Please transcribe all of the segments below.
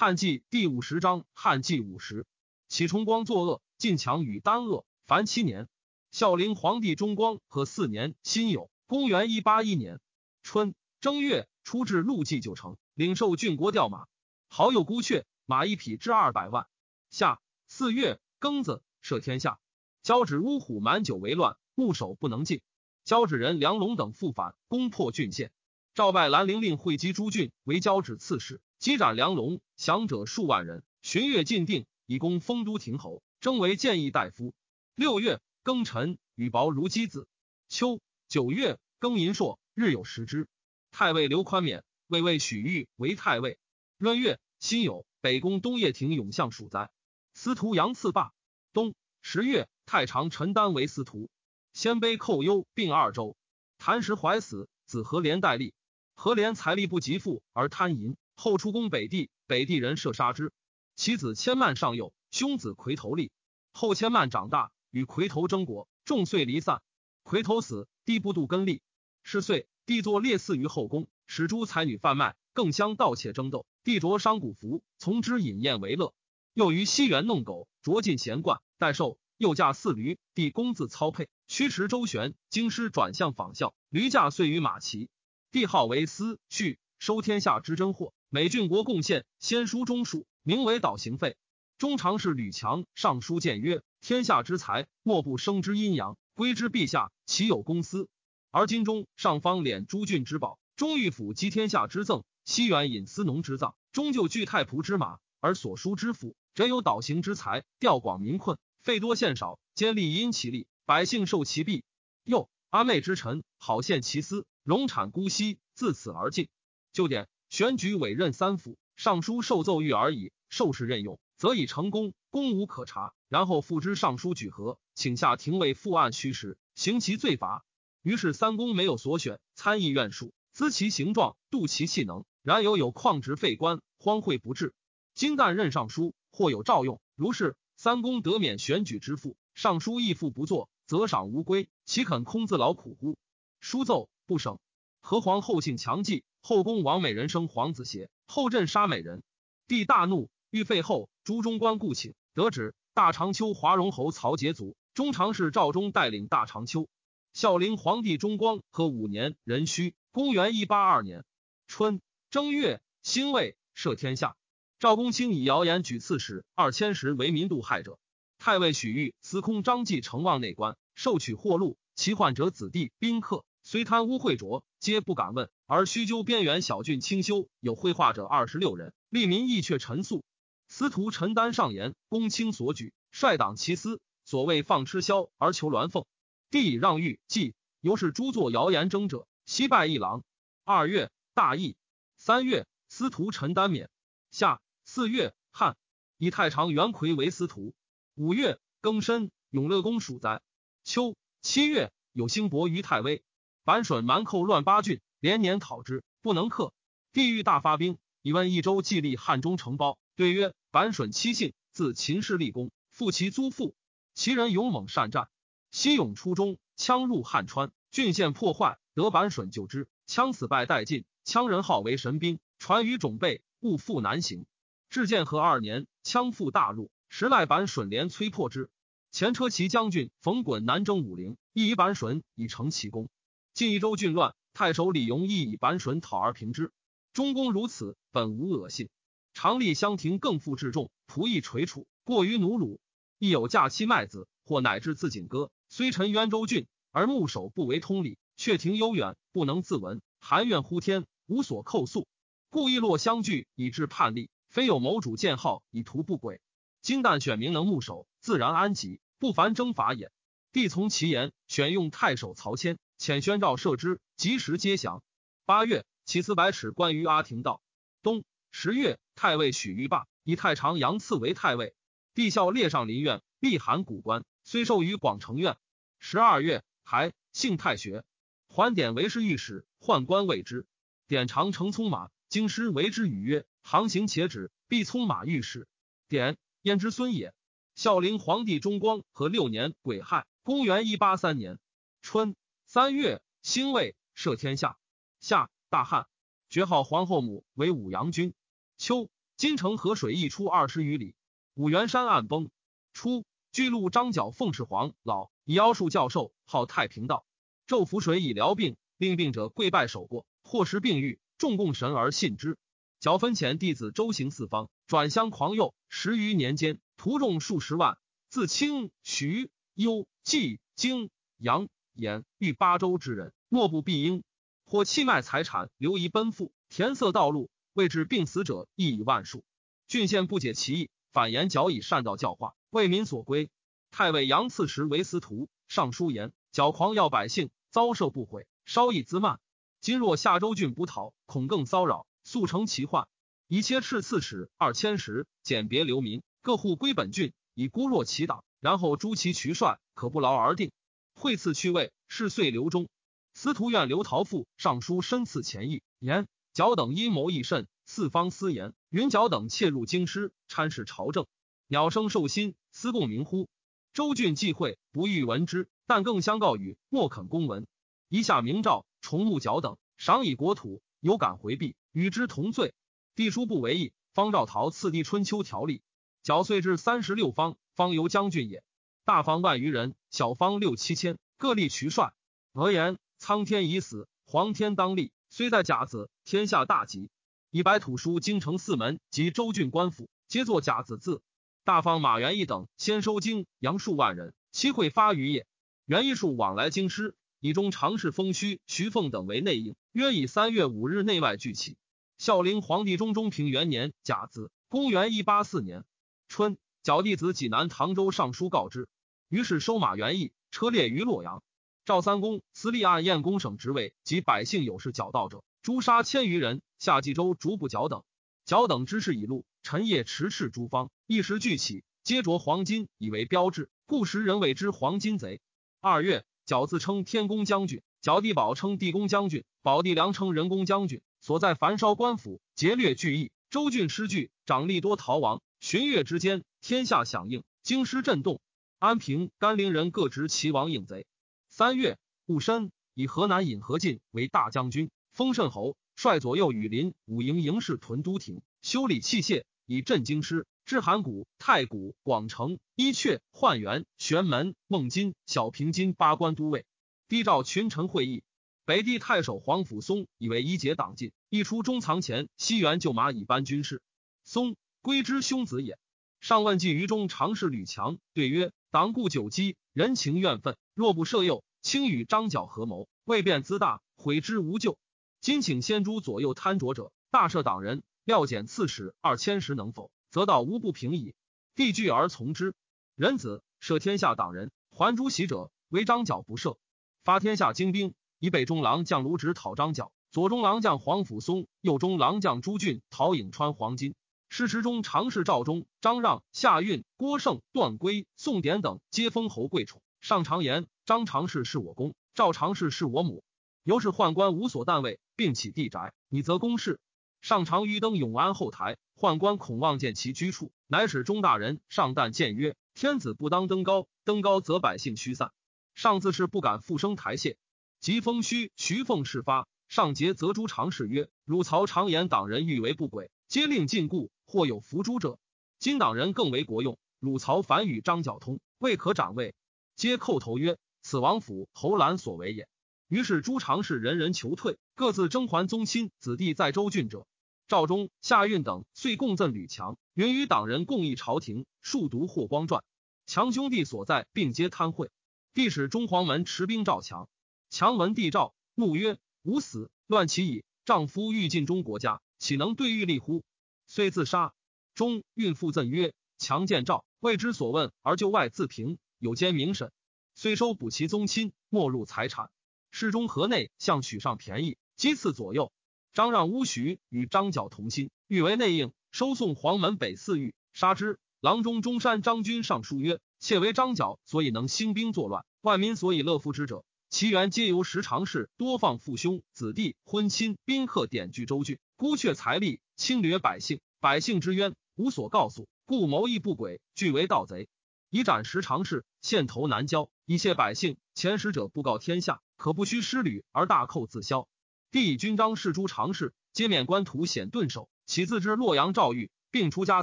汉纪第五十章，汉纪五十，启崇光作恶，晋强与丹恶，凡七年。孝陵皇帝中光和四年辛酉，公元一八一年春正月，出至陆记九城，领受郡国调马，好友孤阙，马一匹至二百万。夏四月庚子，赦天下。交趾乌虎满酒为乱，牧守不能进。交趾人梁龙等复反，攻破郡县。赵拜兰陵令会稽诸郡为交趾刺史，击斩梁龙，降者数万人。寻月进定，以攻丰都亭侯，征为谏议大夫。六月庚辰，羽薄如鸡子。秋九月庚寅朔，日有食之。太尉刘宽免，魏魏许玉为太尉。闰月辛酉，北宫东掖庭永相属哉。司徒杨赐罢。冬十月。太常陈丹为司徒，鲜卑寇忧，并二州。谭石怀死，子何连代立。何连财力不及父，而贪淫，后出攻北地，北地人射杀之。其子千曼上幼，兄子魁头立。后千曼长大，与魁头争国，众遂离散。魁头死，帝不度根立。是岁，帝作列祀于后宫，使诸才女贩卖，更相盗窃争斗。帝着商贾服，从之饮宴为乐。又于西园弄狗，着尽闲惯，待寿。又驾四驴，帝公自操配，驱驰周旋。京师转向仿效，驴驾遂于马骑。帝号为司序，收天下之珍货，美郡国贡献，先书中书，名为导行费。中常侍吕强上书谏曰：天下之财，莫不生之阴阳，归之陛下，岂有公私？而今中上方敛诸郡之宝，中御府积天下之赠，西远引司农之葬，终就据太仆之马，而所书之府，则有导行之财，调广民困。费多献少，兼利因其利，百姓受其弊。又阿妹之臣，好献其私，荣产姑息，自此而尽。就典选举委任三府，尚书受奏谕而已。受事任用，则已成功，功无可查。然后复之尚书举核，请下廷尉复案虚实，行其罪罚。于是三公没有所选，参议院数，资其形状，度其气能。然犹有旷职废官，荒秽不治。今旦任尚书，或有诏用，如是。三公得免选举之父，尚书亦复不作，则赏无归，岂肯空自劳苦乎？书奏不省。何皇后性强记，后宫王美人生皇子邪？后朕杀美人，帝大怒，欲废后。朱中官故请，得旨。大长秋华容侯曹节卒，中常侍赵忠带领大长秋。孝陵皇帝中光和五年壬戌，公元一八二年春正月，辛未，赦天下。赵公卿以谣言举刺史二千石为民度害者，太尉许玉司空张继承望内官，受取货禄，其患者子弟宾客，虽贪污秽浊，皆不敢问，而须究边缘小郡清修有绘画者二十六人，利民亦却陈诉。司徒陈丹上言，公卿所举，率党其私，所谓放吃枭而求鸾凤，帝以让御既，由是诸作谣言争者，悉败一郎。二月，大义。三月，司徒陈丹免。下。四月，汉以太常元魁为司徒。五月，庚申，永乐宫属灾。秋七月，有兴伯于太微。板损蛮寇乱八郡，连年讨之，不能克。帝欲大发兵，以问益州既立汉中城包。对曰：板损七姓，自秦氏立功，复其租父。其人勇猛善战。西勇出中，羌入汉川，郡县破坏，得板损救之，羌死败殆尽。羌人号为神兵，传于种辈，勿复南行。至建和二年，羌复大入，时赖板损连摧破之。前车骑将军冯衮南征武陵，亦以板损以成其功。晋益州郡乱，太守李颙亦以板损讨而平之。中公如此，本无恶信。常立相庭，更复至重，仆役垂楚，过于奴虏。亦有驾妻麦子，或乃至自锦歌。虽臣渊州郡，而牧守不为通礼，却庭悠远，不能自闻，含怨呼天，无所扣诉，故意落相聚，以致叛逆。非有谋主建号以图不轨，今旦选民能牧守，自然安吉，不凡征伐也。帝从其言，选用太守曹谦，遣宣诏赦之，及时皆降。八月，起司百尺关于阿廷道。冬十月，太尉许玉霸以太常杨赐为太尉。帝孝列上林苑，立函古官，虽授于广成院。十二月，还幸太学，还典为侍御史，宦官谓之。典常乘匆马，京师为之语曰。航行且止，必匆马御史。典燕之孙也。孝陵皇帝中光和六年癸亥，公元一八三年春三月，辛未，赦天下。夏大旱，爵号皇后母为武阳君。秋金城河水溢出二十余里。五原山暗崩。初，巨鹿张角奉侍皇老，以妖术教授，号太平道。昼伏水以疗病，令病者跪拜守过，或时病愈，众供神而信之。角分遣弟子周行四方，转乡狂右。十余年间，徒众数十万。自清、徐、幽、冀、荆、扬、言欲八州之人，莫不必应。或弃卖财产，流移奔赴，填塞道路，未至病死者亦以万数。郡县不解其意，反言矫以善道教化，为民所归。太尉杨赐时为司徒，上书言：矫狂要百姓，遭受不悔，稍易滋慢。今若下州郡不讨，恐更骚扰，速成其患。以切斥刺史二千石，简别流民，各户归本郡。以孤弱其党，然后诛其渠帅，可不劳而定。会赐去位，是岁刘忠。司徒院刘陶父上书深赐前意，言角等阴谋益甚，四方私言，云角等窃入京师，参事朝政，鸟生兽心，思共鸣乎？周郡忌讳，不欲闻之，但更相告语，莫肯公闻。一下明诏，重木角等，赏以国土，有敢回避，与之同罪。帝书不为意，方兆陶赐第春秋条例。缴岁至三十六方，方由将军也。大方万余人，小方六七千，各立渠帅。俄言：苍天已死，黄天当立。虽在甲子，天下大吉。以白土书京城四门及州郡官府，皆作甲子字。大方马元义等先收京阳数万人，期会发于也。元义数往来京师，以中常侍封虚、徐凤等为内应，约以三月五日内外聚齐。孝陵皇帝中中平元年甲子，公元一八四年。春，角弟子济南唐州上书告之，于是收马元义，车列于洛阳。赵三公私立按燕公省职位及百姓有事角道者，诛杀千余人。夏冀州逐步角等，角等之事已露，陈夜持赤诸方，一时聚起，皆着黄金以为标志，故时人谓之黄金贼。二月，角自称天公将军，角地宝称地公将军，保地良称人公将军。所在樊烧官府，劫掠聚义，州郡失据，长吏多逃亡。旬月之间，天下响应，京师震动。安平、甘陵人各执齐王应贼。三月，戊申，以河南尹何进为大将军，封慎侯，率左右羽林五营营士屯都亭，修理器械，以镇京师。至函谷、太谷、广城、伊阙、焕元、玄门、孟津、小平津八关都尉。帝召群臣会议，北地太守皇甫嵩以为一节党禁，一出中藏前，西园就马以班军士。嵩。归之兄子也。上问计于中常侍吕强，对曰：“党固久积，人情怨愤，若不赦诱，轻与张角合谋，未便自大，悔之无救。今请先诛左右贪浊者，大赦党人，料减刺史二千石，能否？则道无不平矣。”帝惧而从之。仁子赦天下党人，还诸袭者，唯张角不赦。发天下精兵，以北中郎将卢植讨张角，左中郎将黄甫松，右中郎将朱俊讨颍川黄金。诗池中常侍赵忠、张让、夏运、郭盛、段圭、宋典等皆封侯贵宠。上常言：张常侍是我公，赵常侍是我母。由是宦官无所惮位，并起地宅，你则公事。上常于登永安后台，宦官恐望见其居处，乃使中大人上旦谏曰：天子不当登高，登高则百姓驱散。上自是不敢复升台榭。及封虚、徐凤事发，上节则诸常侍曰：汝曹常言党人欲为不轨，皆令禁锢。或有伏诛者，今党人更为国用。汝曹反与张角通，未可掌位，皆叩头曰：“此王府侯兰所为也。”于是诸常侍人人求退，各自征还宗亲子弟在州郡者。赵忠、夏运等遂共赠吕强，云与党人共议朝廷，数读霍光传。强兄弟所在，并皆贪贿。帝使中黄门持兵召强，强闻帝诏，怒曰：“吾死，乱其矣！丈夫欲尽忠国家，岂能对欲立乎？”遂自杀。中孕妇赠曰：“强见诏，未知所问，而就外自评，有兼明审。虽收补其宗亲，没入财产。侍中河内向许上便宜，击刺左右。张让、乌徐与张角同心，欲为内应，收送黄门北四狱，杀之。郎中中山张君上书曰：窃为张角，所以能兴兵作乱，万民所以乐服之者，其源皆由时常事多放父兄子弟婚亲宾客，典据州郡，孤却财力。”侵略百姓，百姓之冤无所告诉，故谋议不轨，俱为盗贼。以斩时常侍，线头难交，以谢百姓。前使者不告天下，可不须失旅而大寇自消。帝以军章示诸常事，皆免官图显顿首，起自知洛阳诏狱，并出家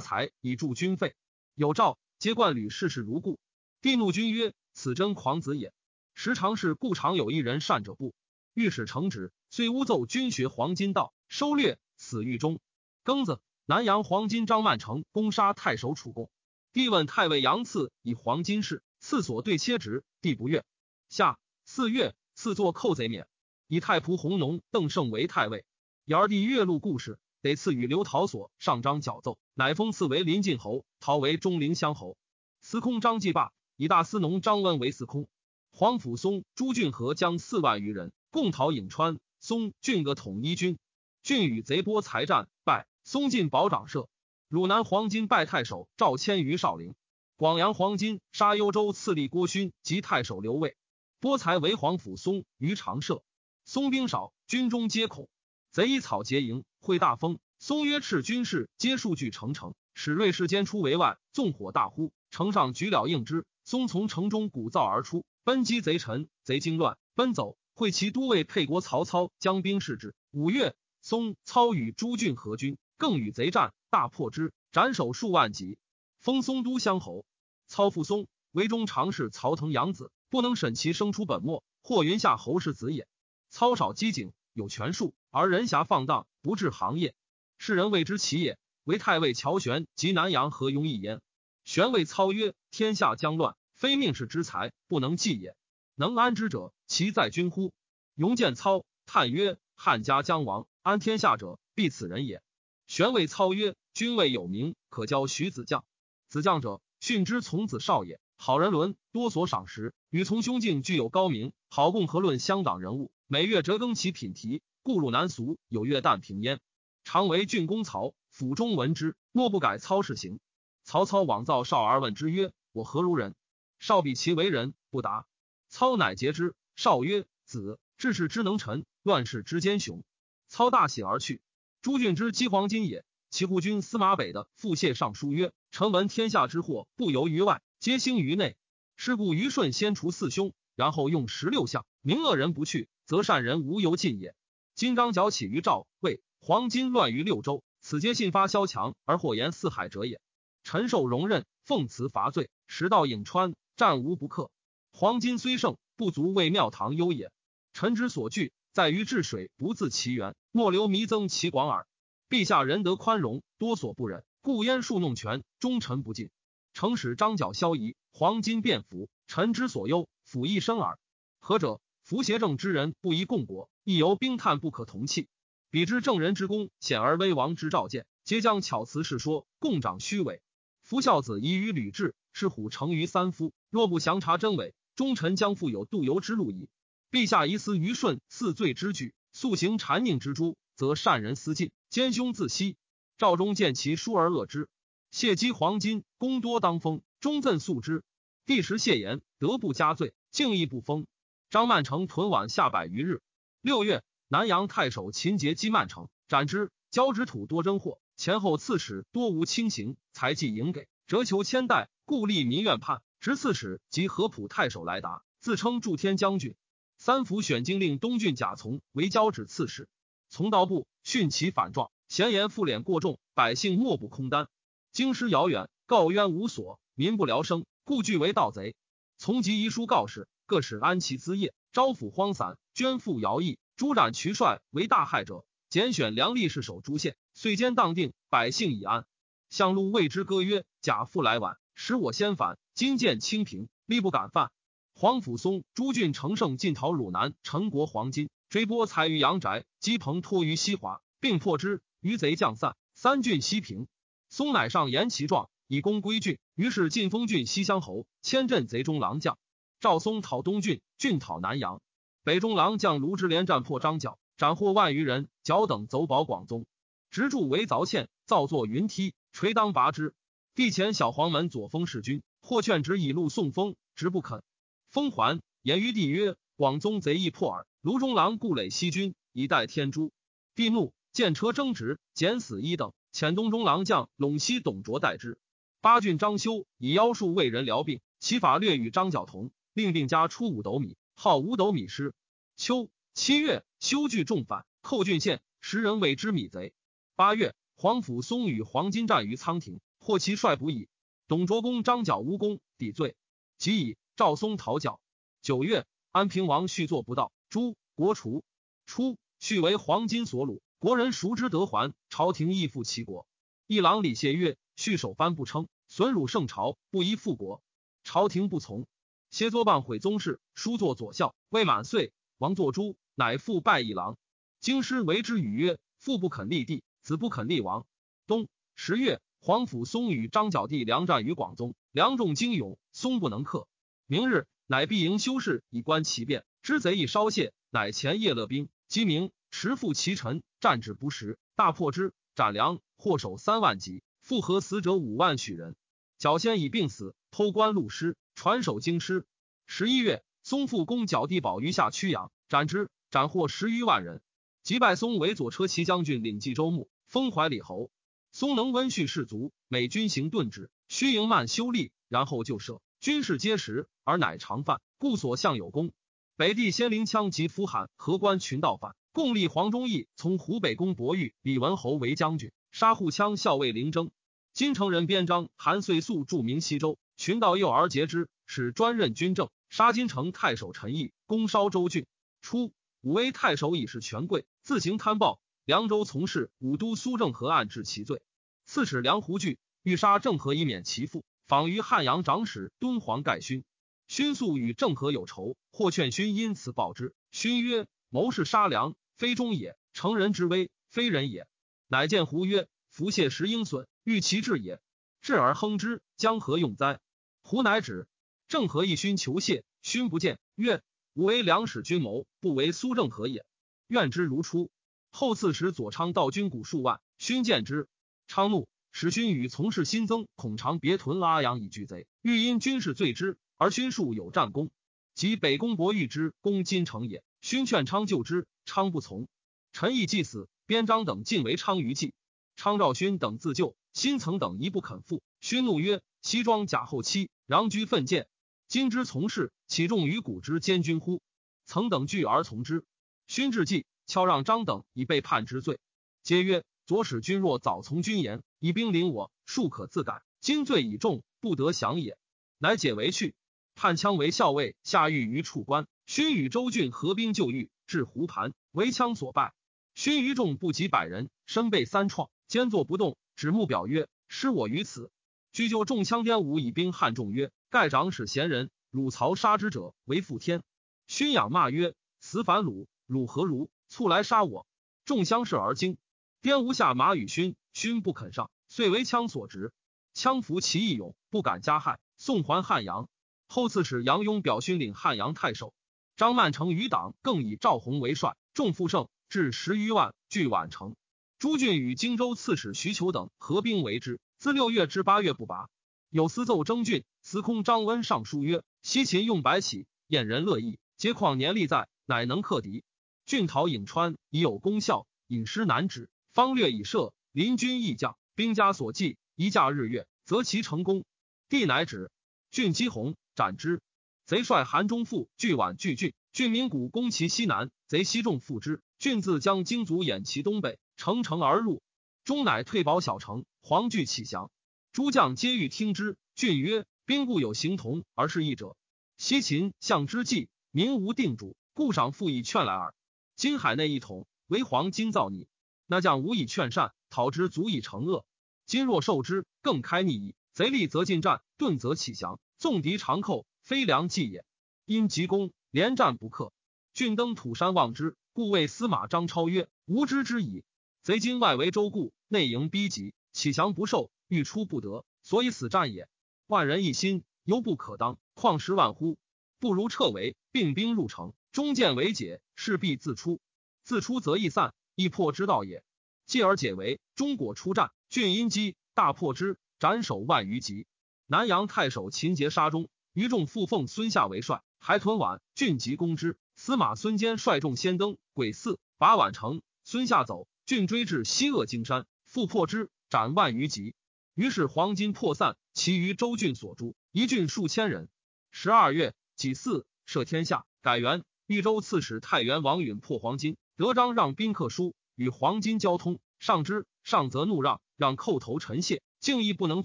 财以助军费。有诏，皆冠履事事如故。帝怒君曰：“此真狂子也。”时常是故常有一人善者不御史承旨，遂诬奏军学黄金道，收掠，死狱中。庚子，南阳黄金张曼成攻杀太守楚贡。帝问太尉杨赐以黄金事，赐所对切职，帝不悦。下四月，赐作寇贼免，以太仆弘农邓胜为太尉。尧帝月录故事，得赐与刘陶所上章矫奏，乃封赐为临晋侯，陶为中陵乡侯。司空张继霸以大司农张温为司空。黄甫松、朱俊和将四万余人共讨颍川，松郡各统一军，郡与贼波才战败，松进保长社。汝南黄金败太守赵谦于少陵，广阳黄金杀幽州刺历郭勋及太守刘卫，波才为黄甫松于长社。松兵少，军中皆恐。贼以草结营，会大风。松曰：“斥军士，皆数据成城，使瑞士间出围外，纵火大呼。城上举了应之。松从城中鼓噪而出，奔击贼臣。贼惊乱，奔走。会其都尉沛国曹操将兵视之。五月，松操与朱俊合军，更与贼战。”大破之，斩首数万级，封松都乡侯。操父松为中常侍曹腾养子，不能审其生出本末，或云下侯氏子也。操少机警，有权术，而人侠放荡，不治行业，世人谓之奇也。为太尉乔玄及南阳何庸一焉。玄谓操曰：“天下将乱，非命世之才，不能济也。能安之者，其在君乎？”庸见操，叹曰：“汉家将亡，安天下者，必此人也。”玄谓操曰。君未有名，可教徐子将。子将者，训之从子少也。好人伦，多所赏识，与从兄敬具有高明。好共和论乡党人物，每月折更其品题，故入南俗，有月旦平焉。常为郡公曹府中闻之，莫不改操事行。曹操往造少而问之曰：“我何如人？”少比其为人，不答。操乃诘之。少曰：“子，治世之能臣，乱世之奸雄。”操大喜而去。朱俊之击黄金也。齐护军司马北的复谢上书曰：“臣闻天下之祸不由于外，皆兴于内。是故虞舜先除四凶，然后用十六相，明恶人不去，则善人无由尽也。今张角起于赵，魏，黄金乱于六州，此皆信发萧墙而祸延四海者也。臣受容任，奉辞伐罪，时到颍川，战无不克。黄金虽盛，不足为庙堂忧也。臣之所惧，在于治水不自其源，莫留弥增其广耳。”陛下仁德宽容，多所不忍，故焉数弄权，忠臣不尽。诚使张角消夷，黄金变服，臣之所忧，辅一生耳。何者？服邪正之人不宜共国，亦由兵炭不可同气。彼之正人之功，显而威王之召见，皆将巧辞是说，共长虚伪。夫孝子宜于吕雉，是虎成于三夫。若不详查真伪，忠臣将复有渡游之路矣。陛下疑思愚顺四罪之举，素行谗佞之诛。则善人思尽，奸凶自息。赵忠见其疏而恶之，谢积黄金，功多当封，忠赠素之。帝时谢言，德不加罪，敬亦不封。张曼成屯宛下百余日。六月，南阳太守秦节击曼城，斩之。交之土多征祸，前后刺史多无轻刑，才计营给，折求千代，故立民怨叛。执刺史及合浦太守来达，自称祝天将军。三府选经令东郡贾从为交趾刺史。从道部训其反状，闲言负敛过重，百姓莫不空担。京师遥远，告冤无所，民不聊生，故惧为盗贼。从即遗书告示，各使安其资业，招抚荒散，捐赋徭役，诛斩渠帅为大害者，拣选良吏士守诸县，岁间当定，百姓已安。相路谓之歌曰：“贾父来晚，使我先反。今见清平，力不敢犯。”黄甫松、朱俊乘胜进讨汝南，陈国黄金。追波才于阳宅，击鹏托于西华，并破之。余贼将散，三郡西平。松乃上言其状，以功归郡。于是晋封郡西乡侯，迁镇贼中郎将。赵松讨东郡，郡讨南阳。北中郎将卢植连战破张角，斩获万余人。角等走保广宗，直筑为凿堑，造作云梯，垂当拔之。帝前小黄门左封侍君，或劝直以路送封，直不肯。封还言于帝曰：“广宗贼易破耳。”卢中郎故垒西军以待天诛，帝怒，见车争执，减死一等。遣东中郎将陇西董卓代之。八郡张修以妖术为人疗病，其法略与张角同，令病家出五斗米，号五斗米师。秋七月，修聚众反，寇郡县，时人谓之米贼。八月，皇甫嵩与黄巾战于仓亭，获其帅不已。董卓公张角无功，抵罪，即以赵嵩讨角。九月，安平王续作不到，诛国除。初，续为黄巾所虏，国人熟知得还，朝廷亦复其国。一郎李谢曰：“续守藩不称，损辱圣朝，不宜复国。”朝廷不从。谢作谤毁宗室，书作左校。未满岁，王作诛，乃复拜一郎。京师为之语曰：“父不肯立帝，子不肯立王。”冬十月，皇甫嵩与张角弟梁战于广宗，梁众精勇，嵩不能克。明日，乃必营修士以观其变。知贼已稍泄，乃前夜勒兵，鸡鸣，持负其臣，战至不时，大破之，斩梁，获首三万级，复合死者五万许人。角先已病死，偷官录师。传首京师。十一月，松复攻剿地保于下曲阳，斩之，斩获十余万人。击败松为左车骑将军，领冀州牧，封怀里侯。松能温煦士卒，每军行顿止，须营慢修立，然后就射。军事皆实，而乃常犯，故所向有功。北地仙灵枪及夫罕河关群盗犯，共立黄忠义从湖北攻博玉，李文侯为将军，杀护羌校尉凌征。金城人边章韩遂速著名西州。寻道幼而劫之，使专任军政，杀金城太守陈毅，攻烧州郡。初，武威太守以是权贵，自行贪暴。凉州从事武都苏正和案治其罪。刺史梁胡惧，欲杀郑和以免其父。访于汉阳长史敦煌盖勋，勋素与郑和有仇，或劝勋因此报之。勋曰：“谋士杀良，非忠也；成人之危，非人也。”乃见胡曰：“服谢时应损，欲其治也。治而亨之，将何用哉？”胡乃止，郑和一勋求谢，勋不见，曰：“吾为梁使君谋，不为苏郑和也。愿之如初。”后赐使左昌道军鼓数万，勋见之，昌怒，使勋与从事新增，恐长别屯阿阳以拒贼，欲因军事罪之，而勋数有战功，及北宫伯欲之攻金城也。勋劝昌救之，昌不从。陈毅既死，边章等尽为昌于计，昌赵勋等自救，新曾等一不肯复。勋怒曰：“西庄假后期。”攘居奋谏，今之从事，岂重于古之监军乎？曾等惧而从之。勋至计，敲让张等以被叛之罪。皆曰：左使君若早从军言，以兵临我，庶可自改。今罪已重，不得降也。乃解围去。叛羌为校尉，下狱于处官。勋与周郡合兵救狱，至湖盘，为羌所败。勋于众不及百人，身被三创，坚坐不动，指目表曰：“失我于此。”居就中枪颠武以兵汉众曰：“盖长史贤人，汝曹杀之者为负天。”勋仰骂曰：“此反鲁，汝何如？促来杀我！”众相视而惊。颠无下马与勋，勋不肯上，遂为枪所执。枪服其义勇，不敢加害，送还汉阳。后刺史杨雍表勋领汉阳太守。张曼成余党更以赵弘为帅，众复盛，至十余万，据宛城。朱俊与荆州刺史徐求等合兵为之。自六月至八月不拔。有司奏征郡司空张温上书曰：“西秦用白起，燕人乐意，皆况年力在，乃能克敌。郡讨颍川，已有功效，引师难止。方略已设，临军亦将，兵家所忌，一驾日月，则其成功。帝乃止。郡击鸿，斩之。贼帅韩中复拒宛拒郡，郡民谷攻其西南，贼西众复之。郡自将精卒掩其东北，乘城而入。终乃退保小城。”黄惧起降，诸将皆欲听之。郡曰：“兵固有形同而是异者。西秦相之计，民无定主，故赏复以劝来耳。今海内一统，为黄今造逆，那将无以劝善，讨之足以成恶。今若受之，更开逆矣。贼立则进战，顿则起降，纵敌长寇，非良计也。因急攻，连战不克。郡登土山望之，故谓司马张超曰：‘无知之矣。贼今外围周固，内营逼急。’起降不受，欲出不得，所以死战也。万人一心，犹不可当，况十万乎？不如撤围，并兵入城，中见为解，势必自出。自出则易散，易破之道也。继而解围，中果出战，郡因击，大破之，斩首万余级。南阳太守秦节杀中，余众复奉孙夏为帅，还屯宛，郡即攻之。司马孙坚率众先登鬼寺，拔宛城。孙夏走，郡追至西鄂荆山，复破之。斩万余级，于是黄金破散，其余州郡所诛，一郡数千人。十二月己巳，赦天下，改元。豫州刺史太原王允破黄金，德章让宾客书与黄金交通，上之上则怒让，让叩头臣谢，敬亦不能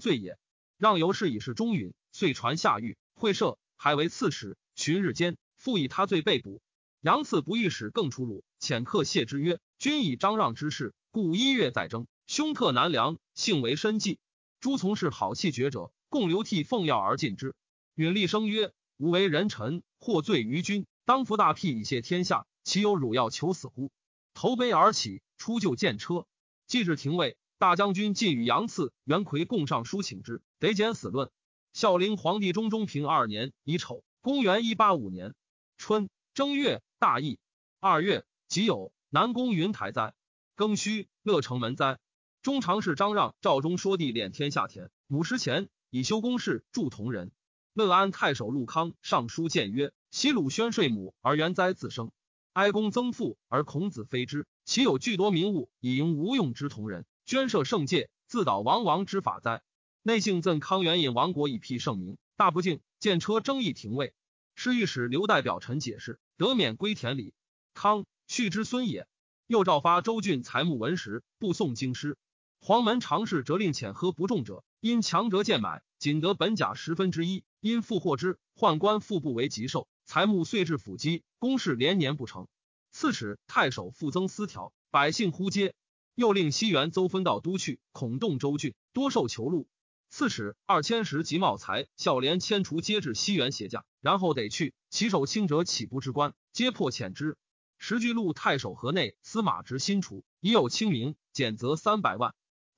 罪也。让由是以是中允，遂传下狱，会赦，还为刺史。旬日间，复以他罪被捕。杨赐不欲使更出辱，遣客谢之曰：“君以张让之事，故一月再征，凶特难良，性为深计。诸从事好气绝者，共流涕奉药而尽之。”允厉声曰：“吾为人臣，获罪于君，当服大辟以谢天下，岂有辱要求死乎？”投杯而起，出就见车。既至廷尉，大将军进与杨赐、袁奎共上书请之，得减死论。孝灵皇帝中中平二年乙丑，公元一八五年春正月，大疫。二月己酉，南宫云台灾。庚戌，乐城门灾。中常侍张让、赵忠说帝敛天下田，母师前以修宫室，助同人。乐安太守陆康上书谏曰：昔鲁宣税母而元哉自生。哀公增父而孔子非之，其有巨多民物以迎无用之同人，捐设圣戒，自导亡王之法哉？内姓赠康元引亡国以辟圣明，大不敬，见车争议廷尉，是御史刘代表臣解释，得免归田里。康续之孙也。又诏发周郡财木文石，不送京师。黄门常侍责令遣喝不中者，因强折贱买，仅得本甲十分之一，因复获之，宦官复不为吉寿。财木遂至府基，公事连年不成。刺史太守复增私条，百姓呼接。又令西园邹分到都去，恐动州郡，多受囚禄。刺史二千石及茂才、孝廉迁除，皆至西园胁驾，然后得去。其手轻者岂不知官？皆破遣之。时居禄太守河内司马直新除，已有清明，减责三百万。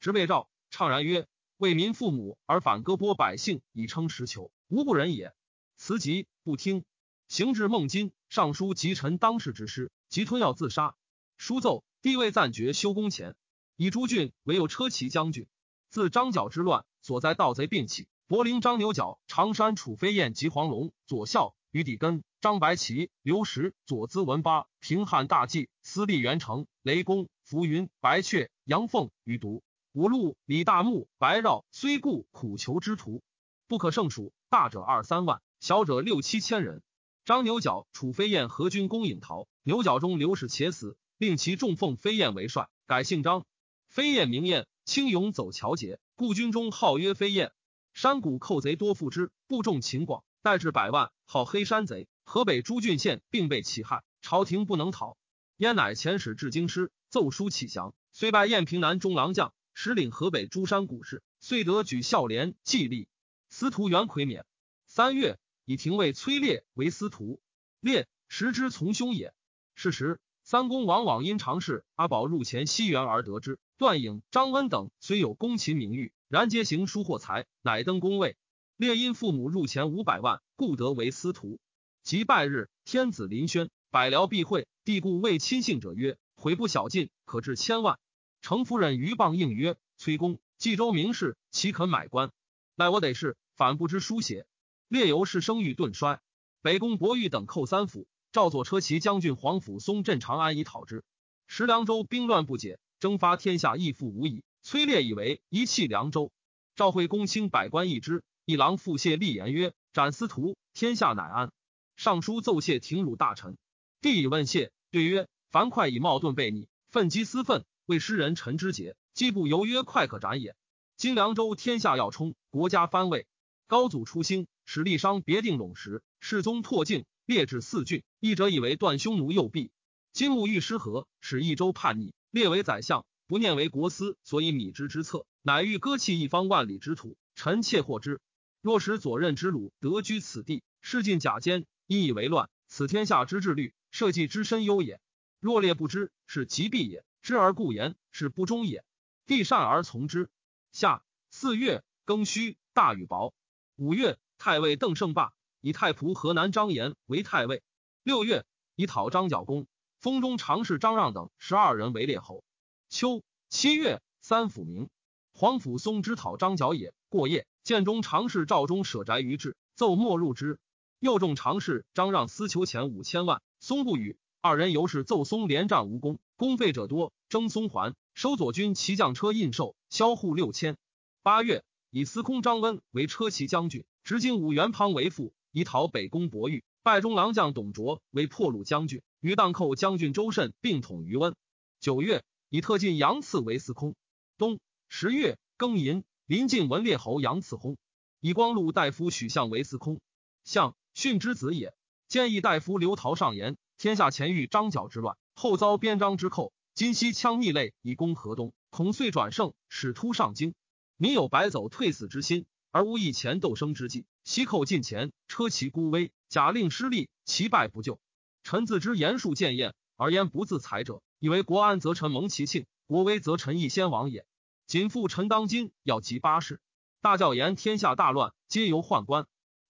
直被诏，怅然曰：“为民父母而反割剥百姓，以称实求，无不仁也。”辞疾不听。行至孟津，上书及臣当世之师，即吞药自杀。书奏，帝位暂绝修宫前，以朱俊为右车骑将军。自张角之乱，所在盗贼并起。柏林张牛角、常山楚飞燕及黄龙、左校于底根、张白旗、刘石、左资文八、平汉大计、司隶元成、雷公、浮云、白雀、杨凤于毒五路李大木、白绕虽故苦求之徒不可胜数，大者二三万，小者六七千人。张牛角、楚飞燕合军攻颍陶，牛角中刘氏且死，令其重奉飞燕为帅，改姓张。飞燕名燕，轻勇走桥节，故军中号曰飞燕。山谷寇贼多附之，部众秦广，带至百万，号黑山贼。河北诸郡县并被其害，朝廷不能讨。燕乃遣使至京师，奏书启降，虽拜燕平南中郎将，实领河北诸山谷事，遂得举孝廉继立。司徒袁魁免。三月。以廷尉崔烈为司徒，烈时之从兄也。是时，三公往往因常事阿宝入前西园而得知。段颖、张温等虽有公秦名誉，然皆行书获财，乃登宫位。烈因父母入前五百万，故得为司徒。及拜日，天子临轩，百僚必会，帝故谓亲信者曰：“悔不小进，可至千万。”程夫人于谤应曰：“崔公冀州名士，岂肯买官？赖我得是，反不知书写。”列由是声誉顿衰，北宫伯玉等寇三府，赵左车骑将军黄甫松镇长安以讨之。时凉州兵乱不解，征发天下亦复无已。崔烈以为一弃凉州，赵惠公卿百官议之，一郎复谢立言曰：“斩司徒，天下乃安。”尚书奏谢廷辱大臣，帝以问谢，对曰：“樊哙以冒顿悖逆，愤激私愤，为诗人陈之杰，既不由曰快可斩也。今凉州天下要冲，国家藩位，高祖出兴。”使立商别定陇时，世宗拓境，列至四郡。一者以为断匈奴右臂。今穆欲失和，使益州叛逆，列为宰相，不念为国司，所以米之之策，乃欲割弃一方万里之土。臣妾获之。若使左任之鲁得居此地，事尽假奸，因以为乱，此天下之治律，社稷之深忧也。若列不知，是疾弊也；知而故言，是不忠也。帝善而从之。夏四月庚戌，大雨雹。五月。太尉邓胜霸以太仆河南张延为太尉。六月，以讨张角公，封中常侍张让等十二人为列侯。秋七月，三府明。黄甫松之讨张角也。过夜，建中常侍赵忠舍宅于治，奏莫入之。右中常侍张让私求钱五千万，松不与。二人由是奏松连战无功，功废者多，征松还，收左军骑将车印绶，销户六千。八月，以司空张温为车骑将军。执金武元庞为父，以讨北宫伯玉；拜中郎将董卓为破虏将军，与荡寇将军周慎并统于温。九月，以特进杨赐为司空。冬十月庚寅，临晋文烈侯杨赐薨，以光禄大夫许相为司空。相训之子也。建议大夫刘陶上言：天下前遇张角之乱，后遭边章之寇，今西羌逆类以攻河东，恐遂转胜，使突上京。民有白走退死之心，而无以前斗生之计。西寇近前，车骑孤危，假令失利，其败不救。臣自知言术见验，而言不自裁者，以为国安则臣蒙其庆，国危则臣亦先亡也。仅复臣当今要及八事，大教言天下大乱，皆由宦官。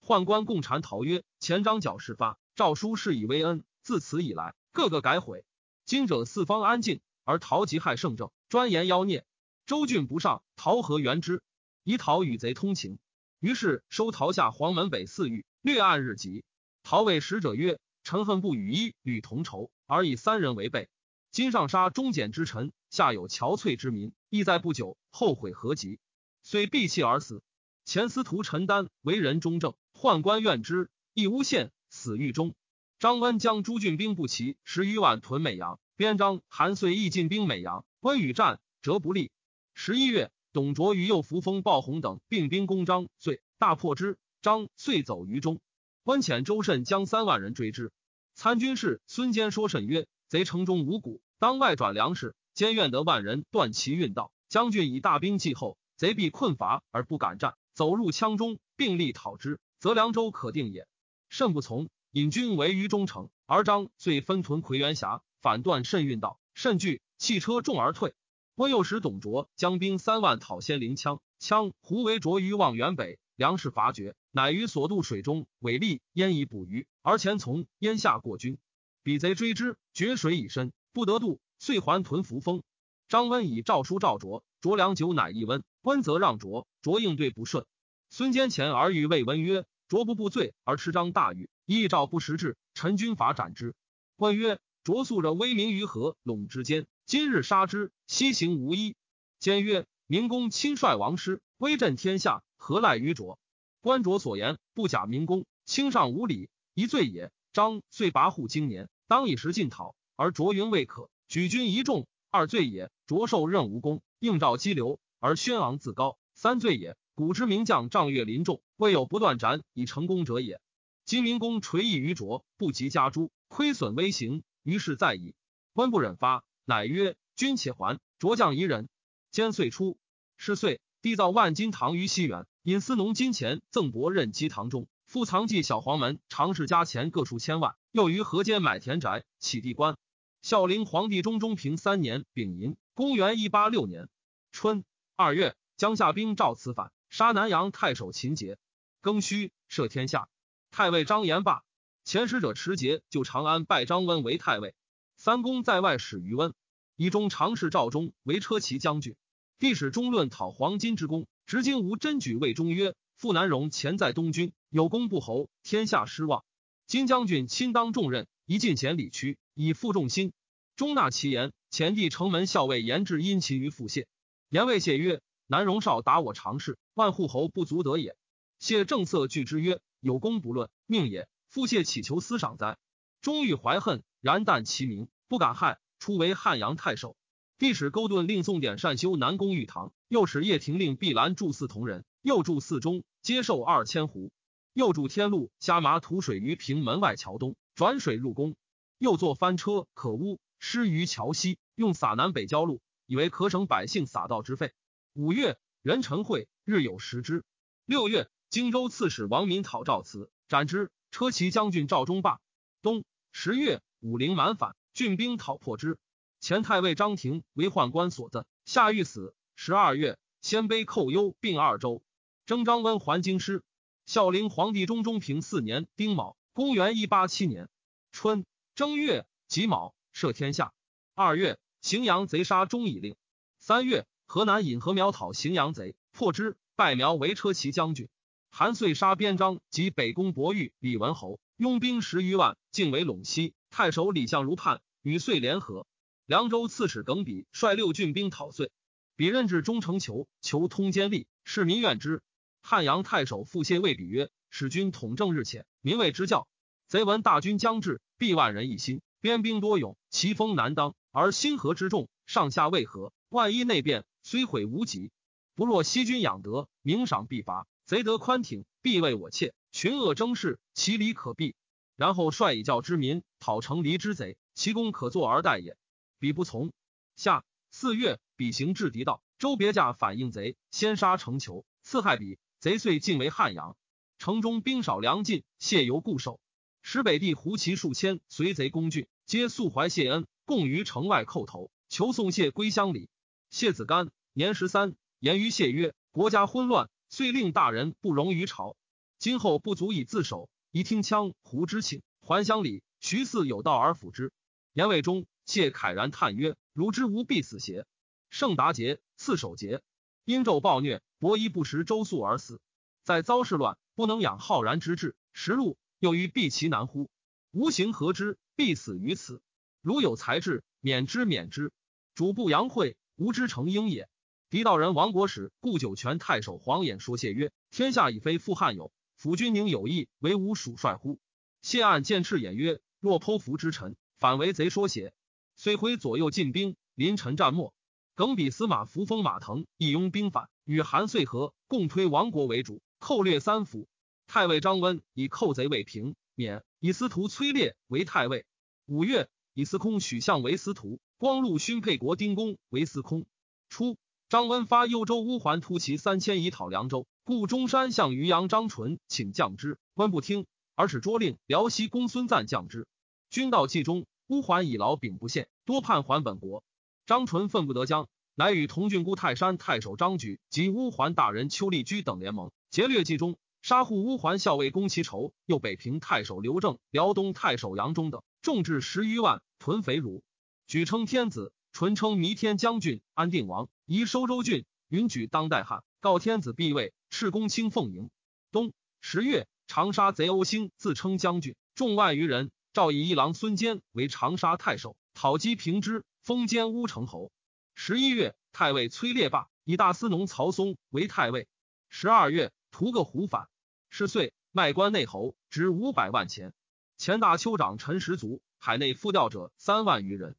宦官共谗陶曰：“前张角事发，诏书是以为恩。自此以来，个个改悔。今者四方安静，而陶极害圣政，专言妖孽。周郡不上，陶何原之？以陶与贼通情。于是收陶下黄门北四狱，略按日籍。陶谓使者曰：‘臣恨不与一吕同仇，而以三人为备。今上杀忠简之臣，下有憔悴之民，亦在不久，后悔何及？遂闭气而死。前司徒陈丹为人忠正。’宦官怨之，亦诬陷，死狱中。张温将诸郡兵不齐十余万屯美阳，边章韩遂亦进兵美阳。温与战，折不利。十一月，董卓与右扶风鲍弘等并兵攻张，遂大破之。张遂走于中。温遣周慎将三万人追之。参军士孙坚说甚曰：“贼城中无谷，当外转粮食。坚愿得万人断其运道。将军以大兵继后，贼必困乏而不敢战，走入羌中，并力讨之。”则凉州可定也。甚不从，引军围于中城，而张遂分屯葵园峡，反断甚运道，甚惧，弃车重而退。温又使董卓将兵三万讨先临羌，羌胡为卓于望原北，粮食乏绝，乃于所渡水中委立焉以捕鱼，而前从焉下过军。彼贼追之，决水以深，不得渡，遂还屯扶风。张温以诏书召卓，卓良久乃一温，温则让卓，卓应对不顺。孙坚前而与魏温曰。卓不不罪而持张大狱，依诏不实至，陈军法斩之。问曰：卓素着威名于河陇之间，今日杀之，西行无依。坚曰：明公亲率王师，威震天下，何赖于卓？观卓所言，不假明公，轻上无礼，一罪也。张遂跋扈经年，当以时进讨，而卓云未可，举军一众，二罪也。卓受任无功，应召激流，而轩昂自高，三罪也。古之名将仗月临众，未有不断斩以成功者也。金明公垂意于卓，不及家诛，亏损微行，于是在矣。官不忍发，乃曰：“君且还。”卓将一人，兼遂出。是岁，缔造万金堂于西园，引司农金钱赠伯任积堂中，复藏记小黄门常氏家钱各数千万，又于河间买田宅，起地官。孝陵皇帝中中平三年丙寅，公元一八六年春二月，江夏兵赵此反。杀南阳太守秦节，庚戌赦天下。太尉张延霸，前使者持节就长安拜张温为太尉。三公在外使于温，以中常侍赵忠为车骑将军。帝使中论讨黄巾之功，执经无真举谓中曰：“傅南荣前在东军，有功不侯，天下失望。今将军亲当重任，宜进贤礼屈，以负众心。”中纳其言。前帝城门校尉严志殷勤于傅谢，言谓谢曰。南荣少打我常事，万户侯不足得也。谢正色拒之曰：“有功不论命也。复谢乞求私赏哉？”终欲怀恨，然但其名，不敢害。初为汉阳太守。帝使勾顿令宋典善修南宫玉堂，又使叶廷令碧兰筑寺同人，又筑寺中，接受二千斛。又筑天路，加麻吐水于平门外桥东，转水入宫。又作翻车可污，施于桥西，用洒南北郊路，以为可省百姓洒道之费。五月，壬辰会，日有食之。六月，荆州刺史王民讨赵辞，斩之。车骑将军赵忠霸。冬十月，武陵蛮反，郡兵讨破之。前太尉张廷为宦官所赠，下狱死。十二月，鲜卑寇幽并二州。征张温还京师。孝陵皇帝中中平四年丁卯，公元一八七年春正月己卯，赦天下。二月，荥阳贼杀钟以令。三月。河南引河苗讨荥阳贼，破之，拜苗为车骑将军。韩遂杀边章及北宫伯玉、李文侯，拥兵十余万，进为陇西。太守李相如叛，与遂联合。凉州刺史耿比率六郡兵讨遂，比任至中城求，求通奸吏，市民怨之。汉阳太守傅谢谓比曰：“使君统政日浅，民谓之教。贼闻大军将至，必万人一心，边兵多勇，其锋难当，而心河之众，上下未和，万一内变。”虽毁无极。不若西军养德，明赏必罚；贼得宽挺，必为我妾。群恶争势，其理可避。然后率以教之民，讨城离之贼，其功可作而待也。彼不从。下四月，彼行至敌道，周别驾反应贼，先杀城囚，刺害彼。贼遂进为汉阳。城中兵少粮尽，谢犹固守。使北地胡骑数千随贼攻郡，皆素怀谢恩，共于城外叩头，求送谢归乡里。谢子干年十三，言于谢曰：“国家混乱，遂令大人不容于朝。今后不足以自守，宜听羌胡之请，还乡里。徐嗣有道而辅之。”言未中，谢慨然叹曰：“如之无必死邪？”盛达节次守节，殷纣暴虐，伯夷不食周粟而死。在遭事乱，不能养浩然之志，食禄。又欲避其难乎？无形何之？必死于此。如有才智，免之，免之。主不扬惠，吾之成英也。狄道人王国使故九泉太守黄衍说谢曰：“天下已非复汉有，辅君宁有意为吾属帅乎？”谢案见赤眼曰：“若剖腹之臣，反为贼说邪？”遂挥左右进兵，临陈战没。耿比司马扶风马腾义拥兵反，与韩遂和共推王国为主，寇掠三府。太尉张温以寇贼未平，免以司徒崔烈为太尉。五月，以司空许相为司徒，光禄勋沛国丁公为司空。初，张温发幽州乌桓突骑三千以讨凉州，故中山向渔阳张纯请降之，温不听，而使捉令辽西公孙瓒降之。军到冀中，乌桓以劳丙不献，多叛还本国。张纯愤不得将，乃与同郡姑泰山太守张举及乌桓大人邱立居等联盟，劫掠冀中。杀护乌桓校尉公其仇，又北平太守刘正、辽东太守杨忠等，众至十余万，屯肥汝。举称天子，纯称弥天将军、安定王，宜收州郡。允举当代汉，告天子必位，敕公卿奉迎。冬十月，长沙贼欧兴自称将军，众万余人。诏以一郎孙坚为长沙太守，讨击平之，封坚乌城侯。十一月，太尉崔烈霸以大司农曹嵩为太尉。十二月，屠个胡反。是岁，卖官内侯，值五百万钱。前大丘长陈实族，海内复调者三万余人。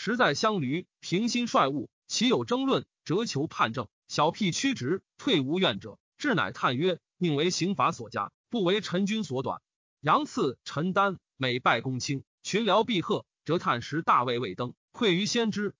实在相驴，平心率物，岂有争论，折求判正。小辟屈直，退无怨者。志乃叹曰：“宁为刑罚所加，不为臣君所短。”杨赐、陈丹每拜公卿，群僚必贺，折叹时大位未登，愧于先知。